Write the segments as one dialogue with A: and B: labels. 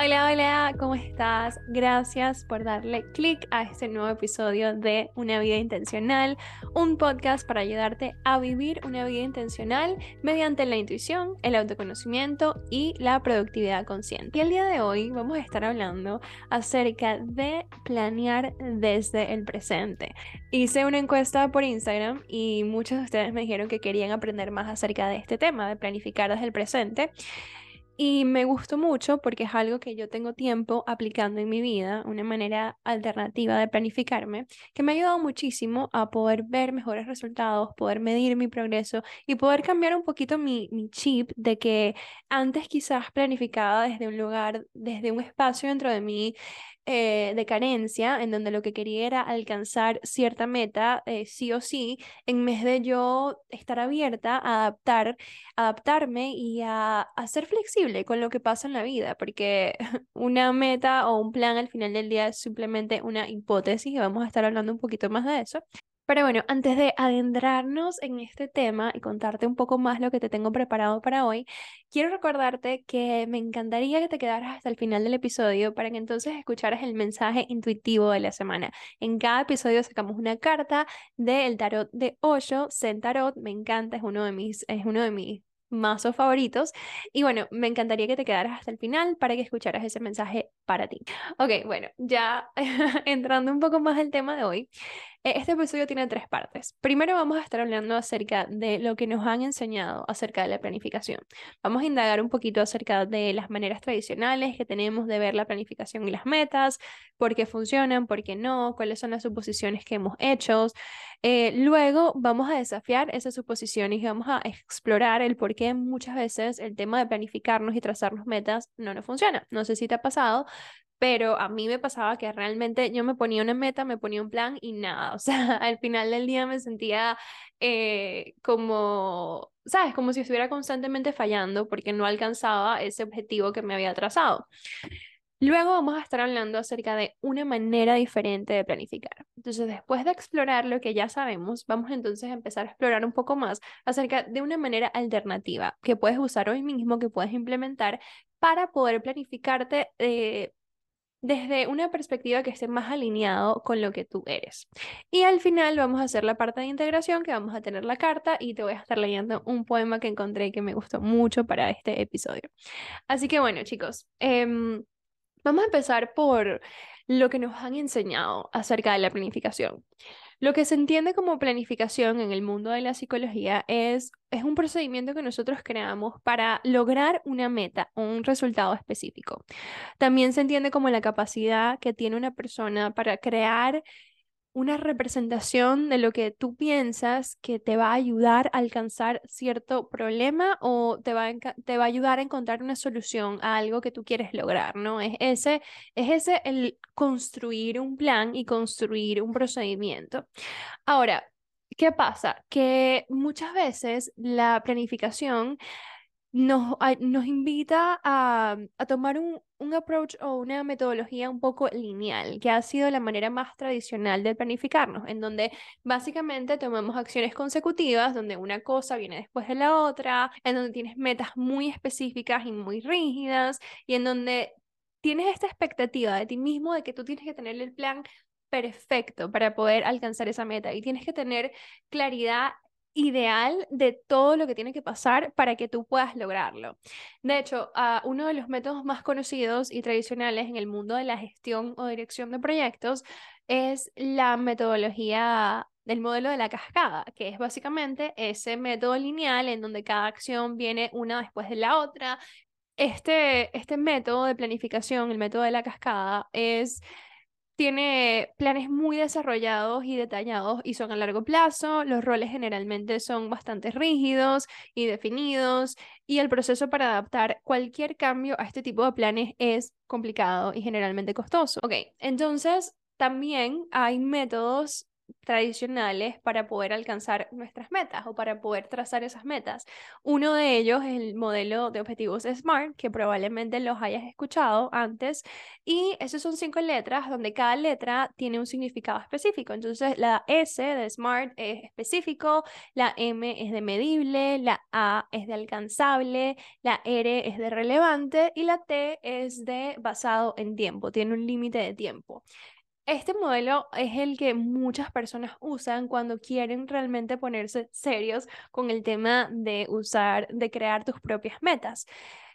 A: Hola, hola, ¿cómo estás? Gracias por darle clic a este nuevo episodio de Una vida intencional, un podcast para ayudarte a vivir una vida intencional mediante la intuición, el autoconocimiento y la productividad consciente. Y el día de hoy vamos a estar hablando acerca de planear desde el presente. Hice una encuesta por Instagram y muchos de ustedes me dijeron que querían aprender más acerca de este tema, de planificar desde el presente. Y me gustó mucho porque es algo que yo tengo tiempo aplicando en mi vida, una manera alternativa de planificarme, que me ha ayudado muchísimo a poder ver mejores resultados, poder medir mi progreso y poder cambiar un poquito mi, mi chip de que antes quizás planificaba desde un lugar, desde un espacio dentro de mí eh, de carencia, en donde lo que quería era alcanzar cierta meta, eh, sí o sí, en vez de yo estar abierta a adaptar, adaptarme y a, a ser flexible con lo que pasa en la vida, porque una meta o un plan al final del día es simplemente una hipótesis y vamos a estar hablando un poquito más de eso. Pero bueno, antes de adentrarnos en este tema y contarte un poco más lo que te tengo preparado para hoy, quiero recordarte que me encantaría que te quedaras hasta el final del episodio para que entonces escucharas el mensaje intuitivo de la semana. En cada episodio sacamos una carta del tarot de Osho, Zen Tarot, me encanta, es uno de mis, es uno de mis mazos favoritos. Y bueno, me encantaría que te quedaras hasta el final para que escucharas ese mensaje para ti. Ok, bueno, ya entrando un poco más al tema de hoy, este episodio tiene tres partes. Primero vamos a estar hablando acerca de lo que nos han enseñado acerca de la planificación. Vamos a indagar un poquito acerca de las maneras tradicionales que tenemos de ver la planificación y las metas, por qué funcionan, por qué no, cuáles son las suposiciones que hemos hecho. Eh, luego vamos a desafiar esas suposiciones y vamos a explorar el por qué muchas veces el tema de planificarnos y trazarnos metas no nos funciona. No sé si te ha pasado, pero a mí me pasaba que realmente yo me ponía una meta, me ponía un plan y nada, o sea, al final del día me sentía eh, como, ¿sabes? Como si estuviera constantemente fallando porque no alcanzaba ese objetivo que me había trazado. Luego vamos a estar hablando acerca de una manera diferente de planificar. Entonces, después de explorar lo que ya sabemos, vamos entonces a empezar a explorar un poco más acerca de una manera alternativa que puedes usar hoy mismo, que puedes implementar para poder planificarte eh, desde una perspectiva que esté más alineado con lo que tú eres. Y al final vamos a hacer la parte de integración, que vamos a tener la carta y te voy a estar leyendo un poema que encontré que me gustó mucho para este episodio. Así que bueno, chicos, em, vamos a empezar por lo que nos han enseñado acerca de la planificación. Lo que se entiende como planificación en el mundo de la psicología es, es un procedimiento que nosotros creamos para lograr una meta o un resultado específico. También se entiende como la capacidad que tiene una persona para crear una representación de lo que tú piensas que te va a ayudar a alcanzar cierto problema o te va a, te va a ayudar a encontrar una solución a algo que tú quieres lograr, ¿no? Es ese, es ese el construir un plan y construir un procedimiento. Ahora, ¿qué pasa? Que muchas veces la planificación nos, nos invita a, a tomar un, un, approach o una metodología un poco lineal, que ha sido la manera más tradicional de planificarnos, en donde básicamente tomamos acciones consecutivas, donde una cosa viene después de la otra, en donde tienes metas muy específicas y muy rígidas, y en donde tienes esta expectativa de ti mismo de que tú tienes que tener el plan perfecto para poder alcanzar esa meta y tienes que tener claridad ideal de todo lo que tiene que pasar para que tú puedas lograrlo. De hecho, uh, uno de los métodos más conocidos y tradicionales en el mundo de la gestión o dirección de proyectos es la metodología del modelo de la cascada, que es básicamente ese método lineal en donde cada acción viene una después de la otra. Este, este método de planificación, el método de la cascada, es tiene planes muy desarrollados y detallados y son a largo plazo. Los roles generalmente son bastante rígidos y definidos y el proceso para adaptar cualquier cambio a este tipo de planes es complicado y generalmente costoso. Ok, entonces también hay métodos tradicionales para poder alcanzar nuestras metas o para poder trazar esas metas. Uno de ellos es el modelo de objetivos SMART, que probablemente los hayas escuchado antes, y esos son cinco letras donde cada letra tiene un significado específico. Entonces, la S de SMART es específico, la M es de medible, la A es de alcanzable, la R es de relevante y la T es de basado en tiempo, tiene un límite de tiempo. Este modelo es el que muchas personas usan cuando quieren realmente ponerse serios con el tema de usar, de crear tus propias metas.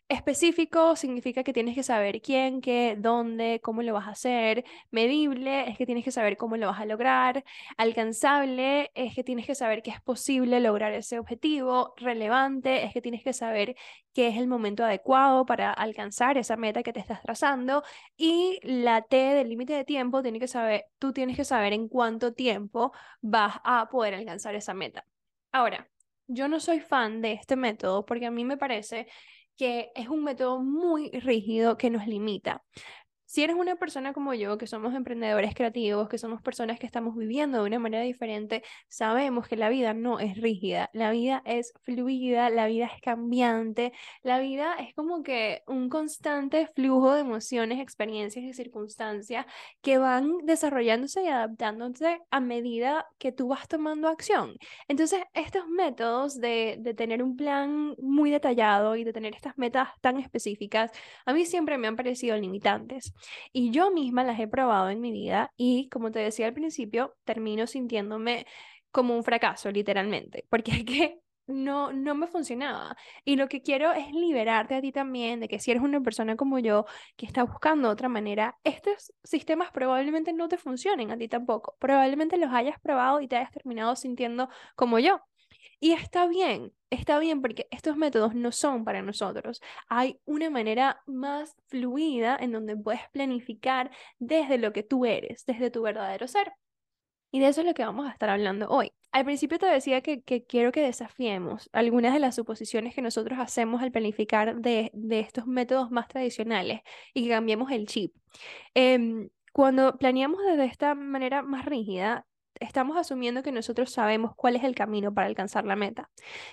A: Específico significa que tienes que saber quién, qué, dónde, cómo lo vas a hacer. Medible es que tienes que saber cómo lo vas a lograr. Alcanzable es que tienes que saber que es posible lograr ese objetivo. Relevante es que tienes que saber qué es el momento adecuado para alcanzar esa meta que te estás trazando. Y la T del límite de tiempo, tiene que saber, tú tienes que saber en cuánto tiempo vas a poder alcanzar esa meta. Ahora, yo no soy fan de este método porque a mí me parece que es un método muy rígido que nos limita. Si eres una persona como yo, que somos emprendedores creativos, que somos personas que estamos viviendo de una manera diferente, sabemos que la vida no es rígida, la vida es fluida, la vida es cambiante, la vida es como que un constante flujo de emociones, experiencias y circunstancias que van desarrollándose y adaptándose a medida que tú vas tomando acción. Entonces, estos métodos de, de tener un plan muy detallado y de tener estas metas tan específicas, a mí siempre me han parecido limitantes. Y yo misma las he probado en mi vida y, como te decía al principio, termino sintiéndome como un fracaso, literalmente, porque es que no, no me funcionaba. Y lo que quiero es liberarte a ti también de que si eres una persona como yo que está buscando otra manera, estos sistemas probablemente no te funcionen a ti tampoco. Probablemente los hayas probado y te hayas terminado sintiendo como yo. Y está bien, está bien porque estos métodos no son para nosotros. Hay una manera más fluida en donde puedes planificar desde lo que tú eres, desde tu verdadero ser. Y de eso es lo que vamos a estar hablando hoy. Al principio te decía que, quiero que desafiemos algunas de las suposiciones que nosotros hacemos al planificar de, estos métodos más tradicionales y que cambiemos el chip. Em, cuando planeamos desde esta manera más rígida, estamos asumiendo que nosotros sabemos cuál es el camino para alcanzar la meta.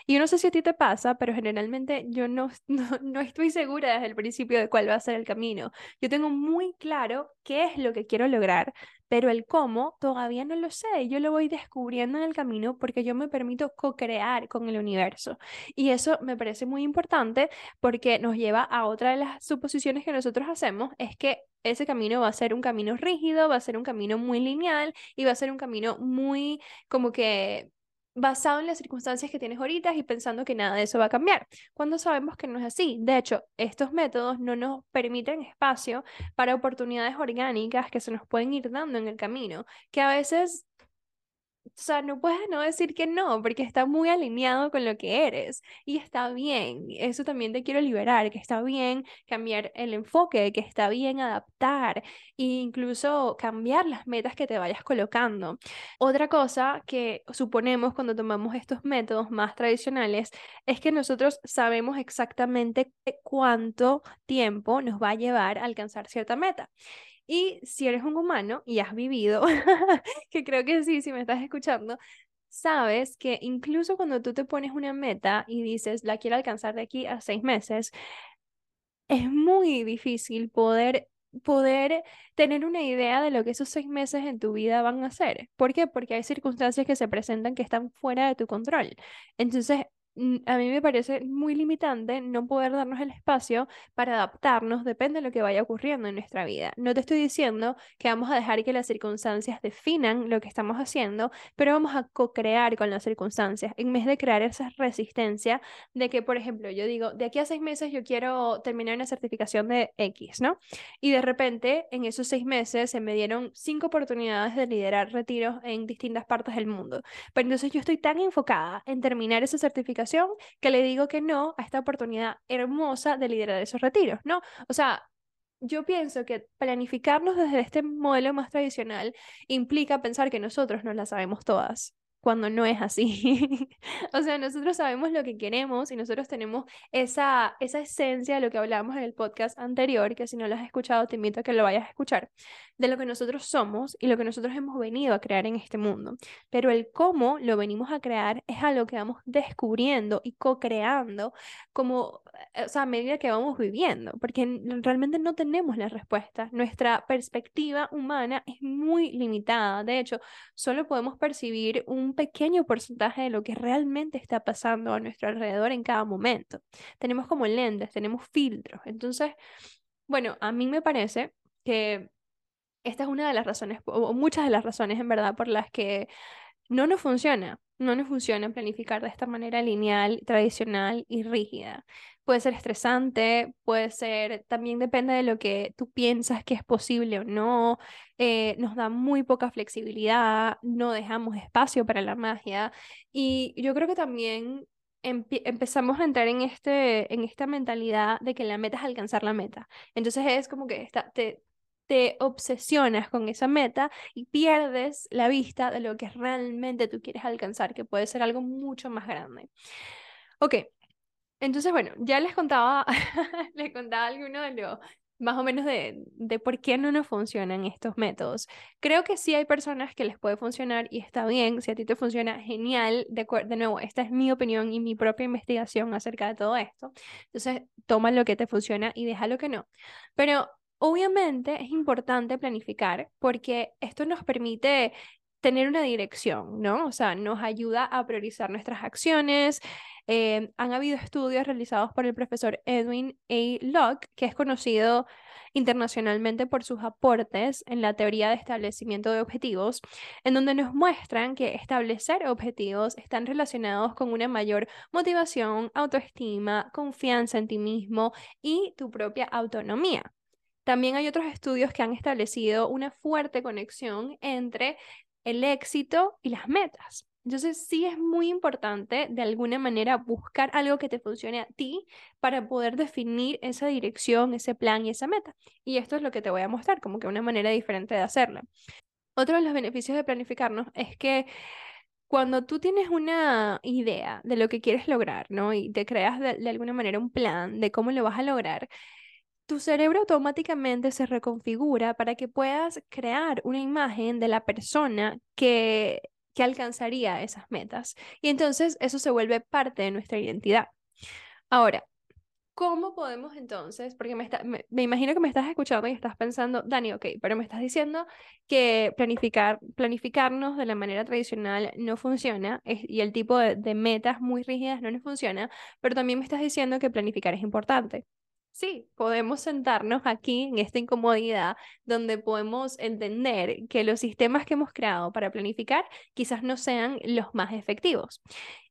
A: Y yo no sé si a ti te pasa, pero generalmente yo no, no, estoy segura desde el principio de cuál va a ser el camino. Yo tengo muy claro qué es lo que quiero lograr, pero el cómo todavía no lo sé. Yo lo voy descubriendo en el camino porque yo me permito co-crear con el universo. Y eso me parece muy importante porque nos lleva a otra de las suposiciones que nosotros hacemos, es que ese camino va a ser un camino rígido, va a ser un camino muy lineal y va a ser un camino muy como que basado en las circunstancias que tienes ahorita y pensando que nada de eso va a cambiar, cuando sabemos que no es así. De hecho, estos métodos no nos permiten espacio para oportunidades orgánicas que se nos pueden ir dando en el camino, que a veces o sea, no puedes no decir que no, porque está muy alineado con lo que eres y está bien. Eso también te quiero liberar, que está bien cambiar el enfoque, que está bien adaptar e incluso cambiar las metas que te vayas colocando. Otra cosa que suponemos cuando tomamos estos métodos más tradicionales es que nosotros sabemos exactamente cuánto tiempo nos va a llevar a alcanzar cierta meta. Y si eres un humano y has vivido, que creo que sí, si me estás escuchando, sabes que incluso cuando tú te pones una meta y dices, la quiero alcanzar de aquí a seis meses, es muy difícil poder poder tener una idea de lo que esos seis meses en tu vida van a ser. ¿Por qué? Porque hay circunstancias que se presentan que están fuera de tu control. Entonces, a mí me parece muy limitante no poder darnos el espacio para adaptarnos, depende de lo que vaya ocurriendo en nuestra vida. No te estoy diciendo que vamos a dejar que las circunstancias definan lo que estamos haciendo, pero vamos a co-crear con las circunstancias en vez de crear esa resistencia de que, por ejemplo, yo digo, de aquí a seis meses yo quiero terminar una certificación de X, ¿no? Y de repente, en esos seis meses se me dieron cinco oportunidades de liderar retiros en distintas partes del mundo. Pero entonces yo estoy tan enfocada en terminar esa certificación que le digo que no a esta oportunidad hermosa de liderar esos retiros, ¿no? O sea, yo pienso que planificarnos desde este modelo más tradicional implica pensar que nosotros no las sabemos todas. Cuando no es así. o sea, nosotros sabemos lo que queremos y nosotros tenemos esa, esa esencia de lo que hablábamos en el podcast anterior, que si no lo has escuchado, te invito a que lo vayas a escuchar, de lo que nosotros somos y lo que nosotros hemos venido a crear en este mundo. Pero el cómo lo venimos a crear es algo que vamos descubriendo y co-creando como, eh, o sea, a medida que vamos viviendo, porque realmente no tenemos la respuesta. Nuestra perspectiva humana es muy limitada. De hecho, solo podemos percibir un pequeño porcentaje de lo que realmente está pasando a nuestro alrededor en cada momento. Tenemos como lentes, tenemos filtros. Entonces, bueno, a mí me parece que esta es una de las razones, o muchas de las razones en verdad, por las que no nos funciona. No nos funciona planificar de esta manera lineal, tradicional y rígida. Puede ser estresante, puede ser, también depende de lo que tú piensas que es posible o no. Eh, nos da muy poca flexibilidad, no dejamos espacio para la magia. Y yo creo que también empezamos a entrar en, este, en esta mentalidad de que la meta es alcanzar la meta. Entonces es como que está, te, te obsesionas con esa meta y pierdes la vista de lo que realmente tú quieres alcanzar, que puede ser algo mucho más grande. Ok, entonces bueno, ya les contaba, les contaba alguno de los más o menos de, de por qué no nos funcionan estos métodos. Creo que sí hay personas que les puede funcionar y está bien, si a ti te funciona, genial. De, de nuevo, esta es mi opinión y mi propia investigación acerca de todo esto. Entonces, toma lo que te funciona y deja lo que no. Pero Obviamente es importante planificar porque esto nos permite tener una dirección, ¿no? O sea, nos ayuda a priorizar nuestras acciones. Eh, han habido estudios realizados por el profesor Edwin A. Locke, que es conocido internacionalmente por sus aportes en la teoría de establecimiento de objetivos, en donde nos muestran que establecer objetivos están relacionados con una mayor motivación, autoestima, confianza en ti mismo y tu propia autonomía. También hay otros estudios que han establecido una fuerte conexión entre el éxito y las metas. Entonces sí es muy importante de alguna manera buscar algo que te funcione a ti para poder definir esa dirección, ese plan y esa meta. Y esto es lo que te voy a mostrar, como que una manera diferente de hacerlo. Otro de los beneficios de planificarnos es que cuando tú tienes una idea de lo que quieres lograr, ¿no? Y te creas de, de alguna manera un plan de cómo lo vas a lograr, tu cerebro automáticamente se reconfigura para que puedas crear una imagen de la persona que, que alcanzaría esas metas. Y entonces eso se vuelve parte de nuestra identidad. Ahora, ¿cómo podemos entonces? Porque me, me, imagino que me estás escuchando y estás pensando, Dani, ok, pero me estás diciendo que planificar, planificarnos de la manera tradicional no funciona y el tipo de, de metas muy rígidas no nos funciona, pero también me estás diciendo que planificar es importante. Sí, podemos sentarnos aquí en esta incomodidad donde podemos entender que los sistemas que hemos creado para planificar quizás no sean los más efectivos.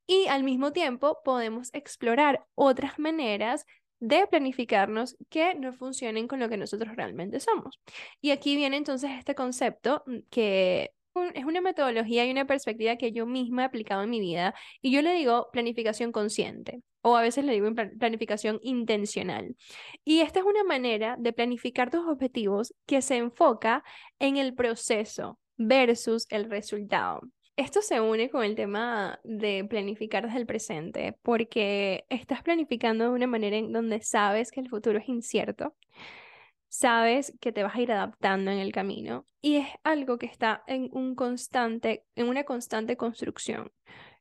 A: Y al mismo tiempo podemos explorar otras maneras de planificarnos que no funcionen con lo que nosotros realmente somos. Y aquí viene entonces este concepto mm, que es una metodología y una perspectiva que yo misma he aplicado en mi vida y yo le digo planificación consciente o a veces le digo planificación intencional. Y esta es una manera de planificar tus objetivos que se enfoca en el proceso versus el resultado. Esto se une con el tema de planificar desde el presente, porque estás planificando de una manera en donde sabes que el futuro es incierto, sabes que te vas a ir adaptando en el camino y es algo que está en un constante en una constante construcción.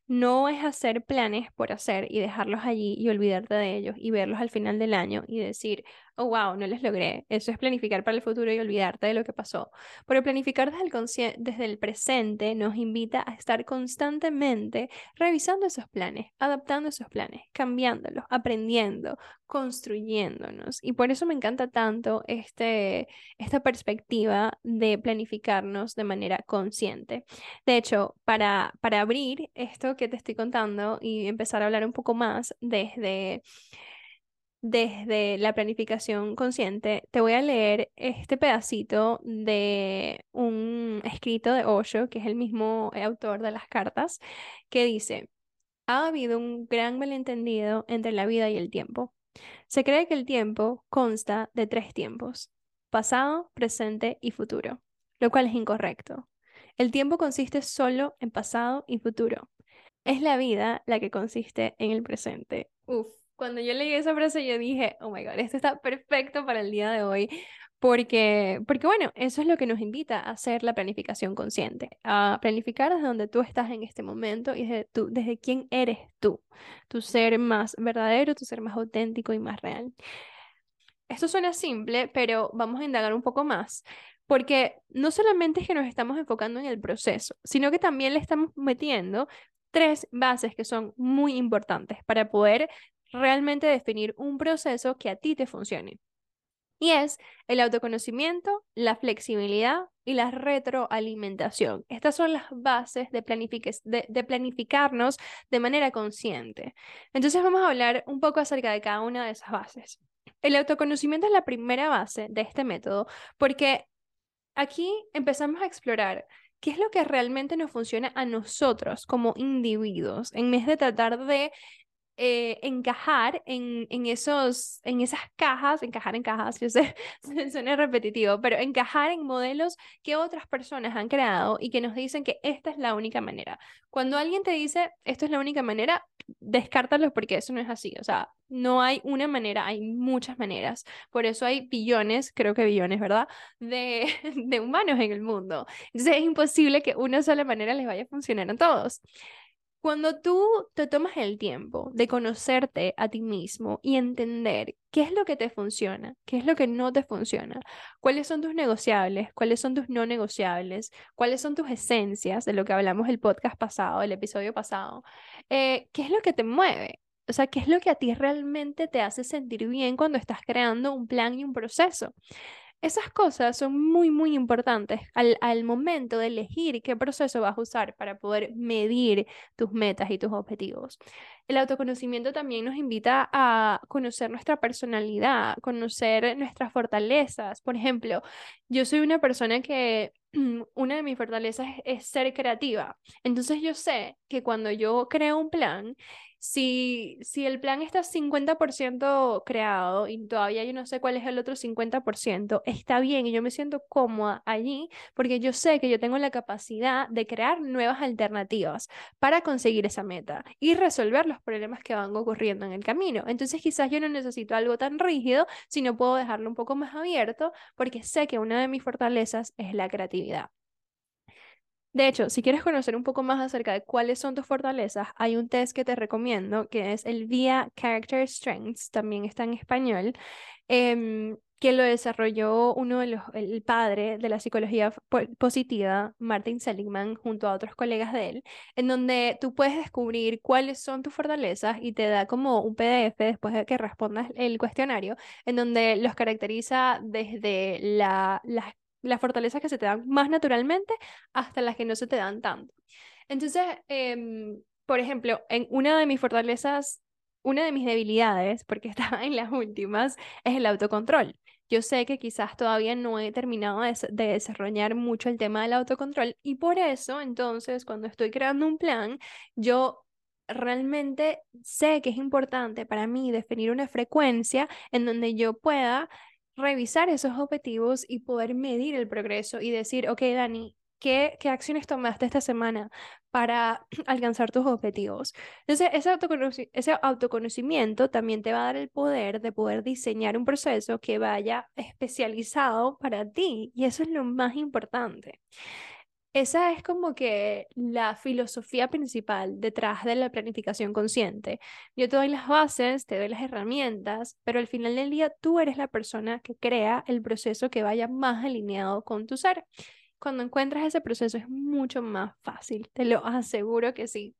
A: No es hacer planes por hacer y dejarlos allí y olvidarte de ellos y verlos al final del año y decir, oh, wow, no les logré. Eso es planificar para el futuro y olvidarte de lo que pasó. Pero planificar desde el, desde el presente nos invita a estar constantemente revisando esos planes, adaptando esos planes, cambiándolos, aprendiendo, construyéndonos. Y por eso me encanta tanto este, esta perspectiva de planificarnos de manera consciente. De hecho, para, para abrir esto que te estoy contando y empezar a hablar un poco más desde, desde la planificación consciente, te voy a leer este pedacito de un escrito de Osho, que es el mismo autor de las cartas, que dice, ha habido un gran malentendido entre la vida y el tiempo. Se cree que el tiempo consta de tres tiempos, pasado, presente y futuro, lo cual es incorrecto. El tiempo consiste solo en pasado y futuro. Es la vida la que consiste en el presente. Uf, cuando yo leí esa frase yo dije, oh my god, esto está perfecto para el día de hoy. Porque, porque bueno, eso es lo que nos invita a hacer la planificación consciente, a planificar desde donde tú estás en este momento y desde, tú, desde quién eres tú, tu ser más verdadero, tu ser más auténtico y más real. Esto suena simple, pero vamos a indagar un poco más, porque no solamente es que nos estamos enfocando en el proceso, sino que también le estamos metiendo tres bases que son muy importantes para poder realmente definir un proceso que a ti te funcione. Y es el autoconocimiento, la flexibilidad y la retroalimentación. Estas son las bases de, de, planificarnos de manera consciente. Entonces vamos a hablar un poco acerca de cada una de esas bases. El autoconocimiento es la primera base de este método porque aquí empezamos a explorar qué es lo que realmente nos funciona a nosotros como individuos, en vez de tratar de eh, encajar en, en, esos, en esas cajas, encajar en cajas, yo sé, suena repetitivo, pero encajar en modelos que otras personas han creado y que nos dicen que esta es la única manera. Cuando alguien te dice esto es la única manera, descártalos porque eso no es así. O sea, no hay una manera, hay muchas maneras. Por eso hay billones, creo que billones, ¿verdad? De, de humanos en el mundo. Entonces es imposible que una sola manera les vaya a funcionar a todos. Cuando tú te tomas el tiempo de conocerte a ti mismo y entender qué es lo que te funciona, qué es lo que no te funciona, cuáles son tus negociables, cuáles son tus no negociables, cuáles son tus esencias de lo que hablamos el podcast pasado, el episodio pasado, eh, qué es lo que te mueve, o sea, qué es lo que a ti realmente te hace sentir bien cuando estás creando un plan y un proceso. Esas cosas son muy, muy importantes al, al, momento de elegir qué proceso vas a usar para poder medir tus metas y tus objetivos. El autoconocimiento también nos invita a conocer nuestra personalidad, conocer nuestras fortalezas. Por ejemplo, yo soy una persona que una de mis fortalezas es ser creativa. Entonces yo sé que cuando yo creo un plan, si, si el plan está 50% creado y todavía yo no sé cuál es el otro 50%, está bien y yo me siento cómoda allí porque yo sé que yo tengo la capacidad de crear nuevas alternativas para conseguir esa meta y resolver los problemas que van ocurriendo en el camino. Entonces quizás yo no necesito algo tan rígido, sino puedo dejarlo un poco más abierto porque sé que una de mis fortalezas es la creatividad. De hecho, si quieres conocer un poco más acerca de cuáles son tus fortalezas, hay un test que te recomiendo que es el VIA Character Strengths, también está en español, em, que lo desarrolló uno de los, el padre de la psicología positiva, Martin Seligman, junto a otros colegas de él, en donde tú puedes descubrir cuáles son tus fortalezas y te da como un PDF después de que respondas el cuestionario, en donde los caracteriza desde la, las las fortalezas que se te dan más naturalmente hasta las que no se te dan tanto. Entonces, em, por ejemplo, en una de mis fortalezas, una de mis debilidades, porque estaba en las últimas, es el autocontrol. Yo sé que quizás todavía no he terminado de, desarrollar mucho el tema del autocontrol y por eso, entonces, cuando estoy creando un plan, yo realmente sé que es importante para mí definir una frecuencia en donde yo pueda revisar esos objetivos y poder medir el progreso y decir, ok, Dani, ¿qué, qué acciones tomaste esta semana para alcanzar tus objetivos? Entonces, ese, ese autoconocimiento también te va a dar el poder de poder diseñar un proceso que vaya especializado para ti y eso es lo más importante. Esa es como que la filosofía principal detrás de la planificación consciente. Yo te doy las bases, te doy las herramientas, pero al final del día tú eres la persona que crea el proceso que vaya más alineado con tu ser. Cuando encuentras ese proceso es mucho más fácil, te lo aseguro que sí.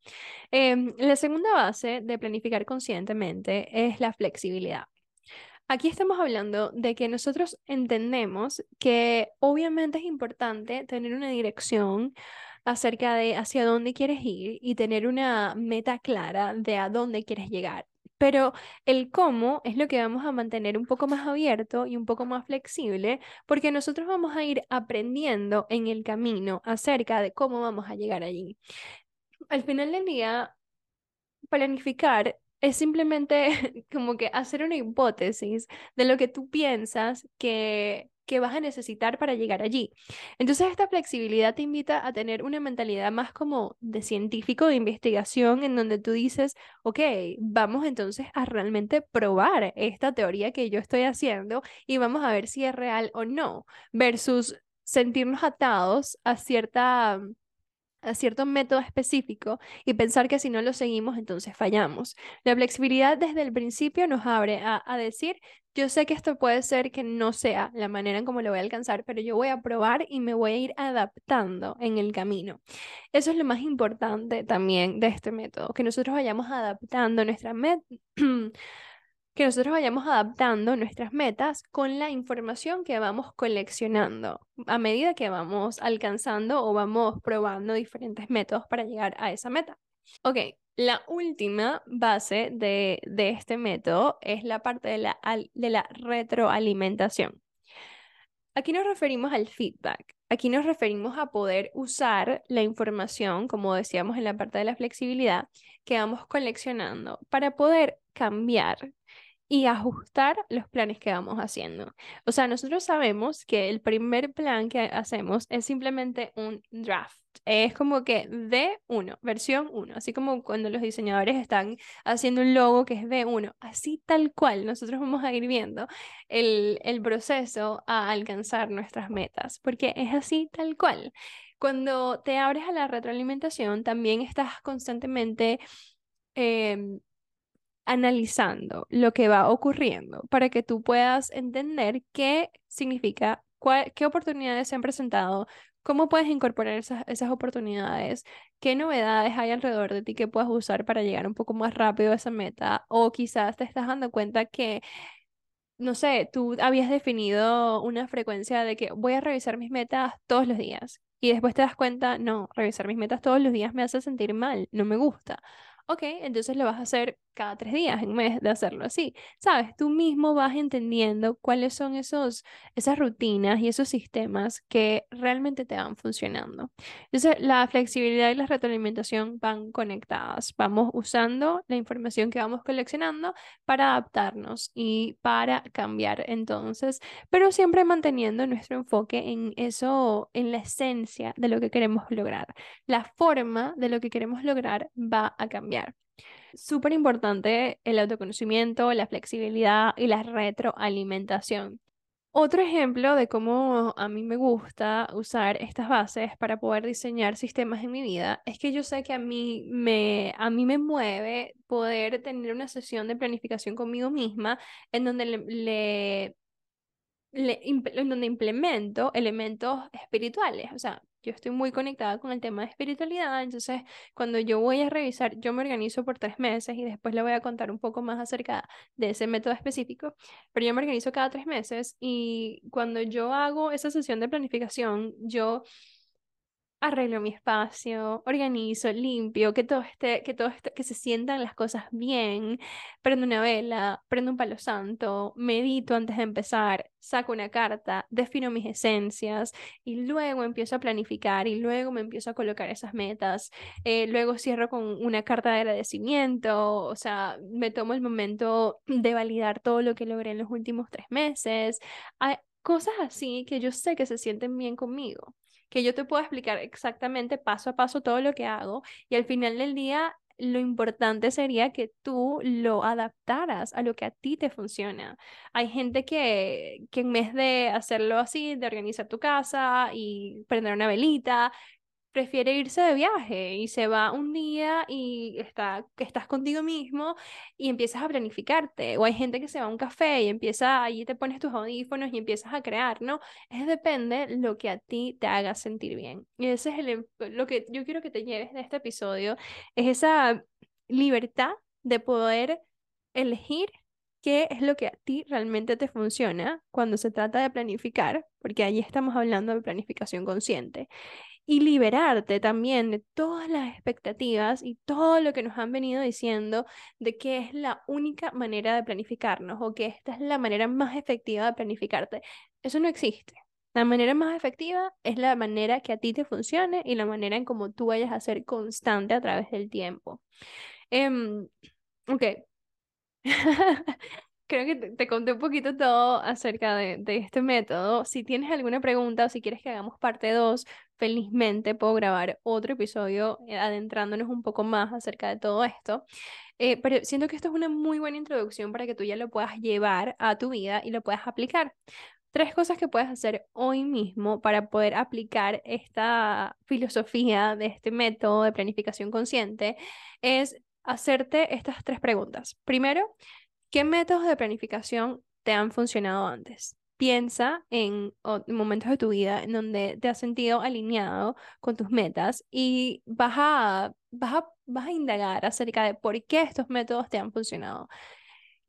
A: Em, la segunda base de planificar conscientemente es la flexibilidad. Aquí estamos hablando de que nosotros entendemos que obviamente es importante tener una dirección acerca de hacia dónde quieres ir y tener una meta clara de a dónde quieres llegar. Pero el cómo es lo que vamos a mantener un poco más abierto y un poco más flexible, porque nosotros vamos a ir aprendiendo en el camino acerca de cómo vamos a llegar allí. Al final del día, planificar es simplemente como que hacer una hipótesis de lo que tú piensas que, que vas a necesitar para llegar allí. Entonces esta flexibilidad te invita a tener una mentalidad más como de científico, de investigación, en donde tú dices, ok, vamos entonces a realmente probar esta teoría que yo estoy haciendo y vamos a ver si es real o no, versus sentirnos atados a cierta a cierto método específico y pensar que si no lo seguimos entonces fallamos. La flexibilidad desde el principio nos abre a, decir, yo sé que esto puede ser que no sea la manera en cómo lo voy a alcanzar, pero yo voy a probar y me voy a ir adaptando en el camino. Eso es lo más importante también de este método, que nosotros vayamos adaptando nuestra. que nosotros vayamos adaptando nuestras metas con la información que vamos coleccionando a medida que vamos alcanzando o vamos probando diferentes métodos para llegar a esa meta. Ok, la última base de, este método es la parte de la, de la retroalimentación. Aquí nos referimos al feedback. Aquí nos referimos a poder usar la información, como decíamos en la parte de la flexibilidad, que vamos coleccionando para poder cambiar y ajustar los planes que vamos haciendo. O sea, nosotros sabemos que el primer plan que hacemos es simplemente un draft. Es como que V1, versión 1, así como cuando los diseñadores están haciendo un logo que es V1, así tal cual, nosotros vamos a ir viendo el, el proceso a alcanzar nuestras metas, porque es así tal cual. Cuando te abres a la retroalimentación, también estás constantemente em, analizando lo que va ocurriendo para que tú puedas entender qué significa, qué oportunidades se han presentado, cómo puedes incorporar esas, esas oportunidades, qué novedades hay alrededor de ti que puedas usar para llegar un poco más rápido a esa meta o quizás te estás dando cuenta que no sé, tú habías definido una frecuencia de que voy a revisar mis metas todos los días y después te das cuenta, no, revisar mis metas todos los días me hace sentir mal, no me gusta. Ok, entonces lo vas a hacer cada tres días en vez de hacerlo así. Sabes, tú mismo vas entendiendo cuáles son esos, esas rutinas y esos sistemas que realmente te van funcionando. Entonces, la flexibilidad y la retroalimentación van conectadas. Vamos usando la información que vamos coleccionando para adaptarnos y para cambiar entonces, pero siempre manteniendo nuestro enfoque en eso, en la esencia de lo que queremos lograr. La forma de lo que queremos lograr va a cambiar súper importante el autoconocimiento, la flexibilidad y la retroalimentación. Otro ejemplo de cómo a mí me gusta usar estas bases para poder diseñar sistemas en mi vida es que yo sé que a mí me, a mí me mueve poder tener una sesión de planificación conmigo misma en donde le, en donde implemento elementos espirituales. O sea, yo estoy muy conectada con el tema de espiritualidad, entonces cuando yo voy a revisar, yo me organizo por tres meses y después le voy a contar un poco más acerca de ese método específico, pero yo me organizo cada tres meses y cuando yo hago esa sesión de planificación, yo arreglo mi espacio, organizo, limpio, que todo esté, que todo esté, que se sientan las cosas bien, prendo una vela, prendo un palo santo, medito antes de empezar, saco una carta, defino mis esencias y luego empiezo a planificar y luego me empiezo a colocar esas metas, eh, luego cierro con una carta de agradecimiento, o sea, me tomo el momento de validar todo lo que logré en los últimos tres meses, Hay cosas así que yo sé que se sienten bien conmigo que yo te puedo explicar exactamente paso a paso todo lo que hago y al final del día lo importante sería que tú lo adaptaras a lo que a ti te funciona. Hay gente que, que en vez de hacerlo así, de organizar tu casa y prender una velita, prefiere irse de viaje y se va un día y está, estás contigo mismo y empiezas a planificarte. O hay gente que se va a un café y empieza, allí te pones tus audífonos y empiezas a crear, ¿no? Es depende lo que a ti te haga sentir bien. Y ese es el, lo que yo quiero que te lleves de este episodio, es esa libertad de poder elegir qué es lo que a ti realmente te funciona cuando se trata de planificar, porque allí estamos hablando de planificación consciente y liberarte también de todas las expectativas y todo lo que nos han venido diciendo de que es la única manera de planificarnos o que esta es la manera más efectiva de planificarte. Eso no existe. La manera más efectiva es la manera que a ti te funcione y la manera en cómo tú vayas a ser constante a través del tiempo. Um, ok. creo que te, conté un poquito todo acerca de, de, este método. Si tienes alguna pregunta o si quieres que hagamos parte 2, felizmente puedo grabar otro episodio eh, adentrándonos un poco más acerca de todo esto. Eh, pero siento que esto es una muy buena introducción para que tú ya lo puedas llevar a tu vida y lo puedas aplicar. Tres cosas que puedes hacer hoy mismo para poder aplicar esta filosofía de este método de planificación consciente es hacerte estas tres preguntas. Primero, ¿qué métodos de planificación te han funcionado antes? Piensa en, momentos de tu vida en donde te has sentido alineado con tus metas y vas a, vas vas a indagar acerca de por qué estos métodos te han funcionado.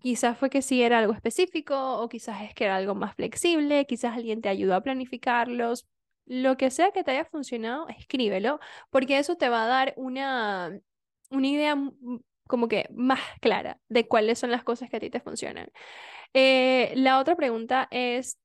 A: Quizás fue que sí era algo específico o quizás es que era algo más flexible, quizás alguien te ayudó a planificarlos. Lo que sea que te haya funcionado, escríbelo, porque eso te va a dar una, una idea como que más clara de cuáles son las cosas que a ti te funcionan. Eh, la otra pregunta es,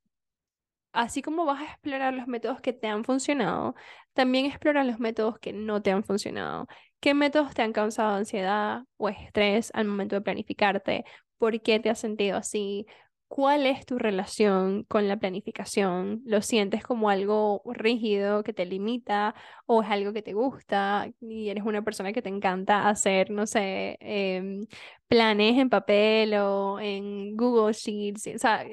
A: así como vas a explorar los métodos que te han funcionado, también explora los métodos que no te han funcionado. ¿Qué métodos te han causado ansiedad o estrés al momento de planificarte? ¿Por qué te has sentido así? ¿Cuál es tu relación con la planificación? ¿Lo sientes como algo rígido que te limita o es algo que te gusta y eres una persona que te encanta hacer, no sé, em, planes en papel o en Google Sheets? O sea,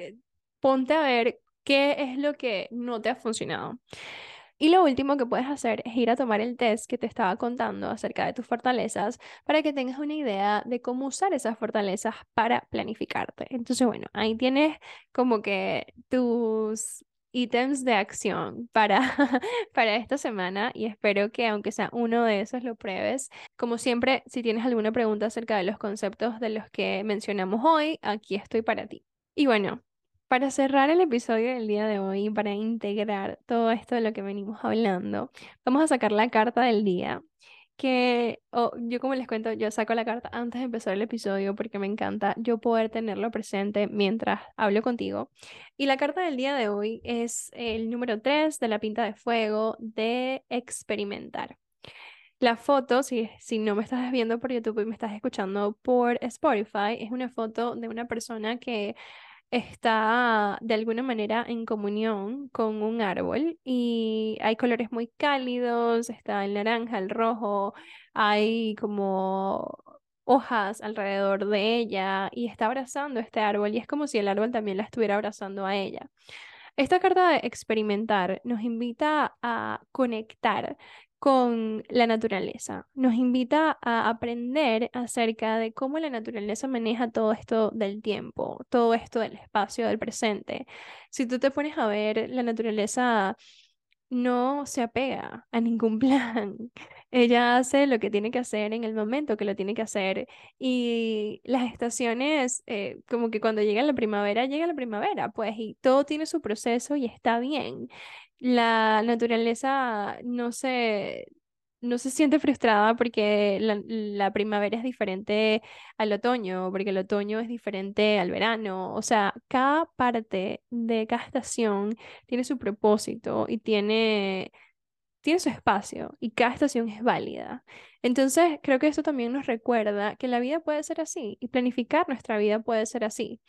A: ponte a ver qué es lo que no te ha funcionado. Y lo último que puedes hacer es ir a tomar el test que te estaba contando acerca de tus fortalezas para que tengas una idea de cómo usar esas fortalezas para planificarte. Entonces, bueno, ahí tienes como que tus ítems de acción para, para esta semana y espero que aunque sea uno de esos lo pruebes. Como siempre, si tienes alguna pregunta acerca de los conceptos de los que mencionamos hoy, aquí estoy para ti. Y bueno, para cerrar el episodio del día de hoy, para integrar todo esto de lo que venimos hablando, vamos a sacar la carta del día. Que yo como les cuento, yo saco la carta antes de empezar el episodio porque me encanta yo poder tenerlo presente mientras hablo contigo. Y la carta del día de hoy es el número 3 de la pinta de fuego de experimentar. La foto, si, si no me estás viendo por YouTube y me estás escuchando por Spotify, es una foto de una persona que está de alguna manera en comunión con un árbol y hay colores muy cálidos, está el naranja, el rojo, hay como hojas alrededor de ella y está abrazando este árbol y es como si el árbol también la estuviera abrazando a ella. Esta carta de experimentar nos invita a conectar con la naturaleza. Nos invita a aprender acerca de cómo la naturaleza maneja todo esto del tiempo, todo esto del espacio, del presente. Si tú te pones a ver, la naturaleza no se apega a ningún plan. Ella hace lo que tiene que hacer en el momento que lo tiene que hacer. Y las estaciones, eh, como que cuando llega la primavera, llega la primavera, pues, y todo tiene su proceso y está bien la naturaleza no se, no se siente frustrada porque la, primavera es diferente al otoño, porque el otoño es diferente al verano. O sea, cada parte de cada estación tiene su propósito y tiene, tiene su espacio y cada estación es válida. Entonces, creo que esto también nos recuerda que la vida puede ser así y planificar nuestra vida puede ser así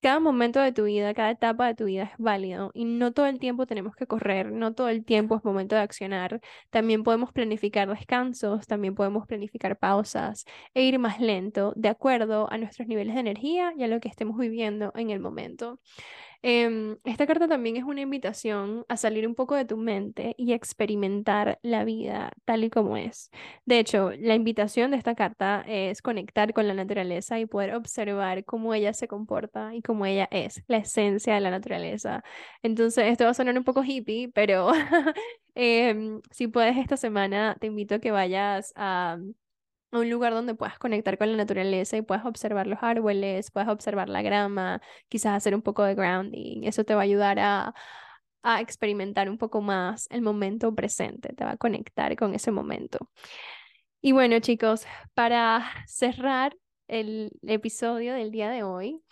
A: cada momento de tu vida, cada etapa de tu vida es válido y no todo el tiempo tenemos que correr, no todo el tiempo es momento de accionar. También podemos planificar descansos, también podemos planificar pausas e ir más lento de acuerdo a nuestros niveles de energía y a lo que estemos viviendo en el momento. Em, esta carta también es una invitación a salir un poco de tu mente y experimentar la vida tal y como es. De hecho, la invitación de esta carta es conectar con la naturaleza y poder observar cómo ella se comporta y cómo ella es, la esencia de la naturaleza. Entonces, esto va a sonar un poco hippie, pero em, si puedes esta semana, te invito a que vayas a a un lugar donde puedas conectar con la naturaleza y puedas observar los árboles, puedas observar la grama, quizás hacer un poco de grounding. Eso te va a ayudar a, experimentar un poco más el momento presente, te va a conectar con ese momento. Y bueno, chicos, para cerrar el episodio del día de hoy,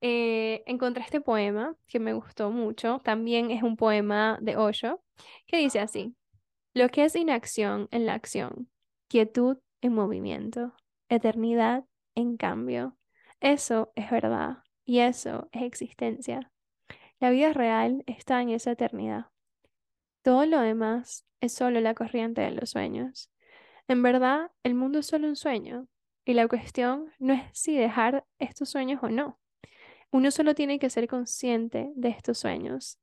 A: eh, encontré este poema que me gustó mucho. También es un poema de Osho que dice así: Lo que es inacción en la acción, quietud en movimiento, eternidad en cambio, Eso es verdad y eso es existencia. La vida real está en esa eternidad. Todo lo demás es solo la corriente de los sueños. En verdad, el mundo es solo un sueño y la cuestión no es si dejar estos sueños o no. Uno solo tiene que ser consciente de estos sueños.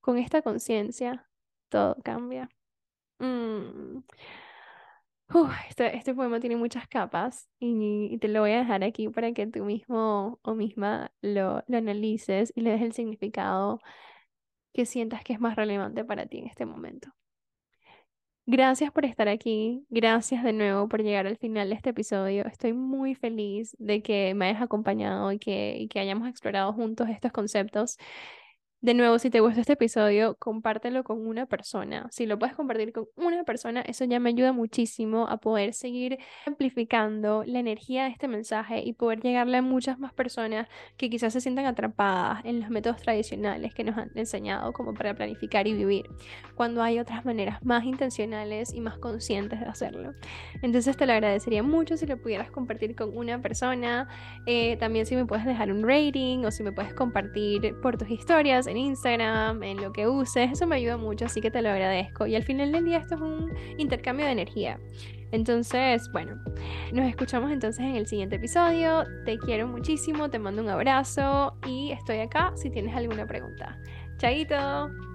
A: Con esta conciencia, todo cambia. Mm. Este, este, poema tiene muchas capas y, te lo voy a dejar aquí para que tú mismo o misma lo, lo analices y le des el significado que sientas que es más relevante para ti en este momento. Gracias por estar aquí, gracias de nuevo por llegar al final de este episodio. Estoy muy feliz de que me hayas acompañado y que, y que hayamos explorado juntos estos conceptos. De nuevo, si te gustó este episodio, compártelo con una persona. Si lo puedes compartir con una persona, eso ya me ayuda muchísimo a poder seguir amplificando la energía de este mensaje y poder llegarle a muchas más personas que quizás se sientan atrapadas en los métodos tradicionales que nos han enseñado como para planificar y vivir, cuando hay otras maneras más intencionales y más conscientes de hacerlo. Entonces te lo agradecería mucho si lo pudieras compartir con una persona. Eh, también si me puedes dejar un rating o si me puedes compartir por tus historias en Instagram, en lo que uses, eso me ayuda mucho, así que te lo agradezco. Y al final del día esto es un intercambio de energía. Entonces, bueno, nos escuchamos entonces en el siguiente episodio. Te quiero muchísimo, te mando un abrazo y estoy acá si tienes alguna pregunta. Chaito.